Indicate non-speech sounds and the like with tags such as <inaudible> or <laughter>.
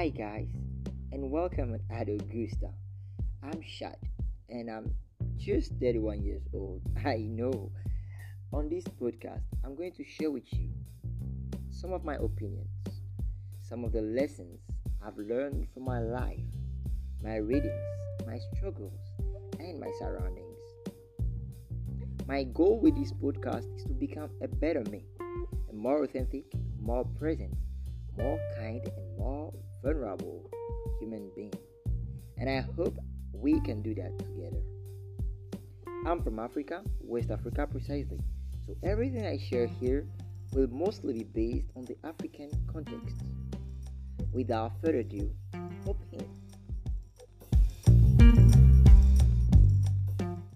Hi, guys, and welcome at Augusta. I'm Shad, and I'm just 31 years old. <laughs> I know. On this podcast, I'm going to share with you some of my opinions, some of the lessons I've learned from my life, my readings, my struggles, and my surroundings. My goal with this podcast is to become a better me, a more authentic, more present, more kind, and more vulnerable human being. And I hope we can do that together. I'm from Africa, West Africa precisely, so everything I share here will mostly be based on the African context. Without further ado,